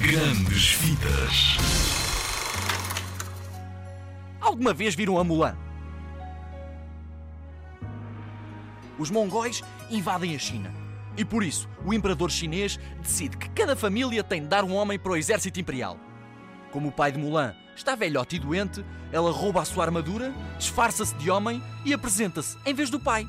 Grandes Vidas. Alguma vez viram a Mulan? Os mongóis invadem a China. E por isso, o imperador chinês decide que cada família tem de dar um homem para o exército imperial. Como o pai de Mulan está velhote e doente, ela rouba a sua armadura, disfarça-se de homem e apresenta-se em vez do pai.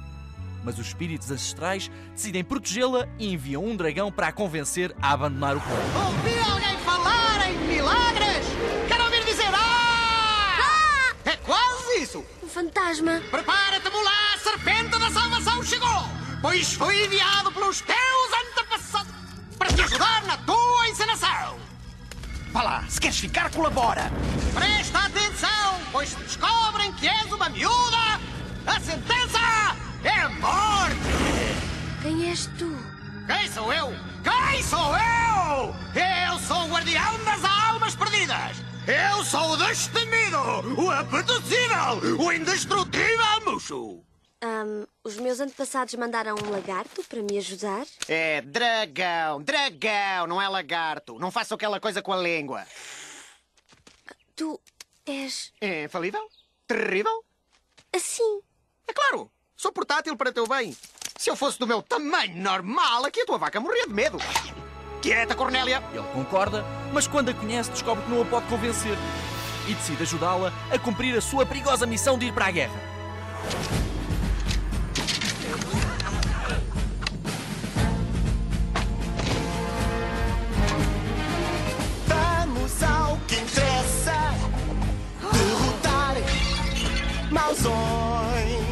Mas os espíritos ancestrais decidem protegê-la e enviam um dragão para a convencer a abandonar o plano. Ouvi alguém falar em milagres? Quero ouvir dizer ah! É quase isso! Um fantasma. Prepara-te, Mulan! A serpente da salvação chegou! Pois foi enviado pelos teus antepassados para te ajudar na tua encenação! Vá lá, se queres ficar, colabora! Presta atenção, pois se descobrem que és uma miúda, a sentença é morte! Quem és tu? Quem sou eu? Quem sou eu? Eu sou o guardião das almas perdidas! Eu sou o destemido, o apetecível, o indestrutível Mushu! Ahm, os meus antepassados mandaram um lagarto para me ajudar. É dragão, dragão, não é lagarto. Não faça aquela coisa com a língua. Tu és É falível? Terrível? assim. É claro, sou portátil para teu bem. Se eu fosse do meu tamanho normal, aqui a tua vaca morria de medo. Quieta, Cornélia! Ele concorda, mas quando a conhece, descobre que não a pode convencer e decide ajudá-la a cumprir a sua perigosa missão de ir para a guerra. Vamos ao que interessa: derrotar mausões.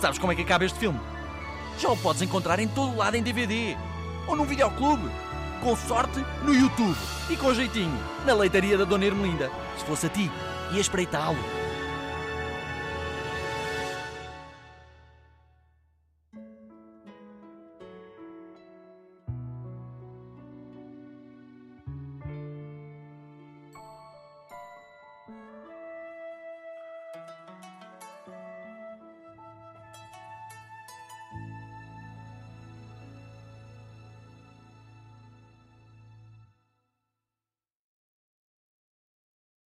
Sabes como é que acaba este filme? Já o podes encontrar em todo lado em DVD ou num videoclube. Com sorte, no YouTube. E com jeitinho, na leitaria da Dona Ermelinda. Se fosse a ti, ia espreitá-lo.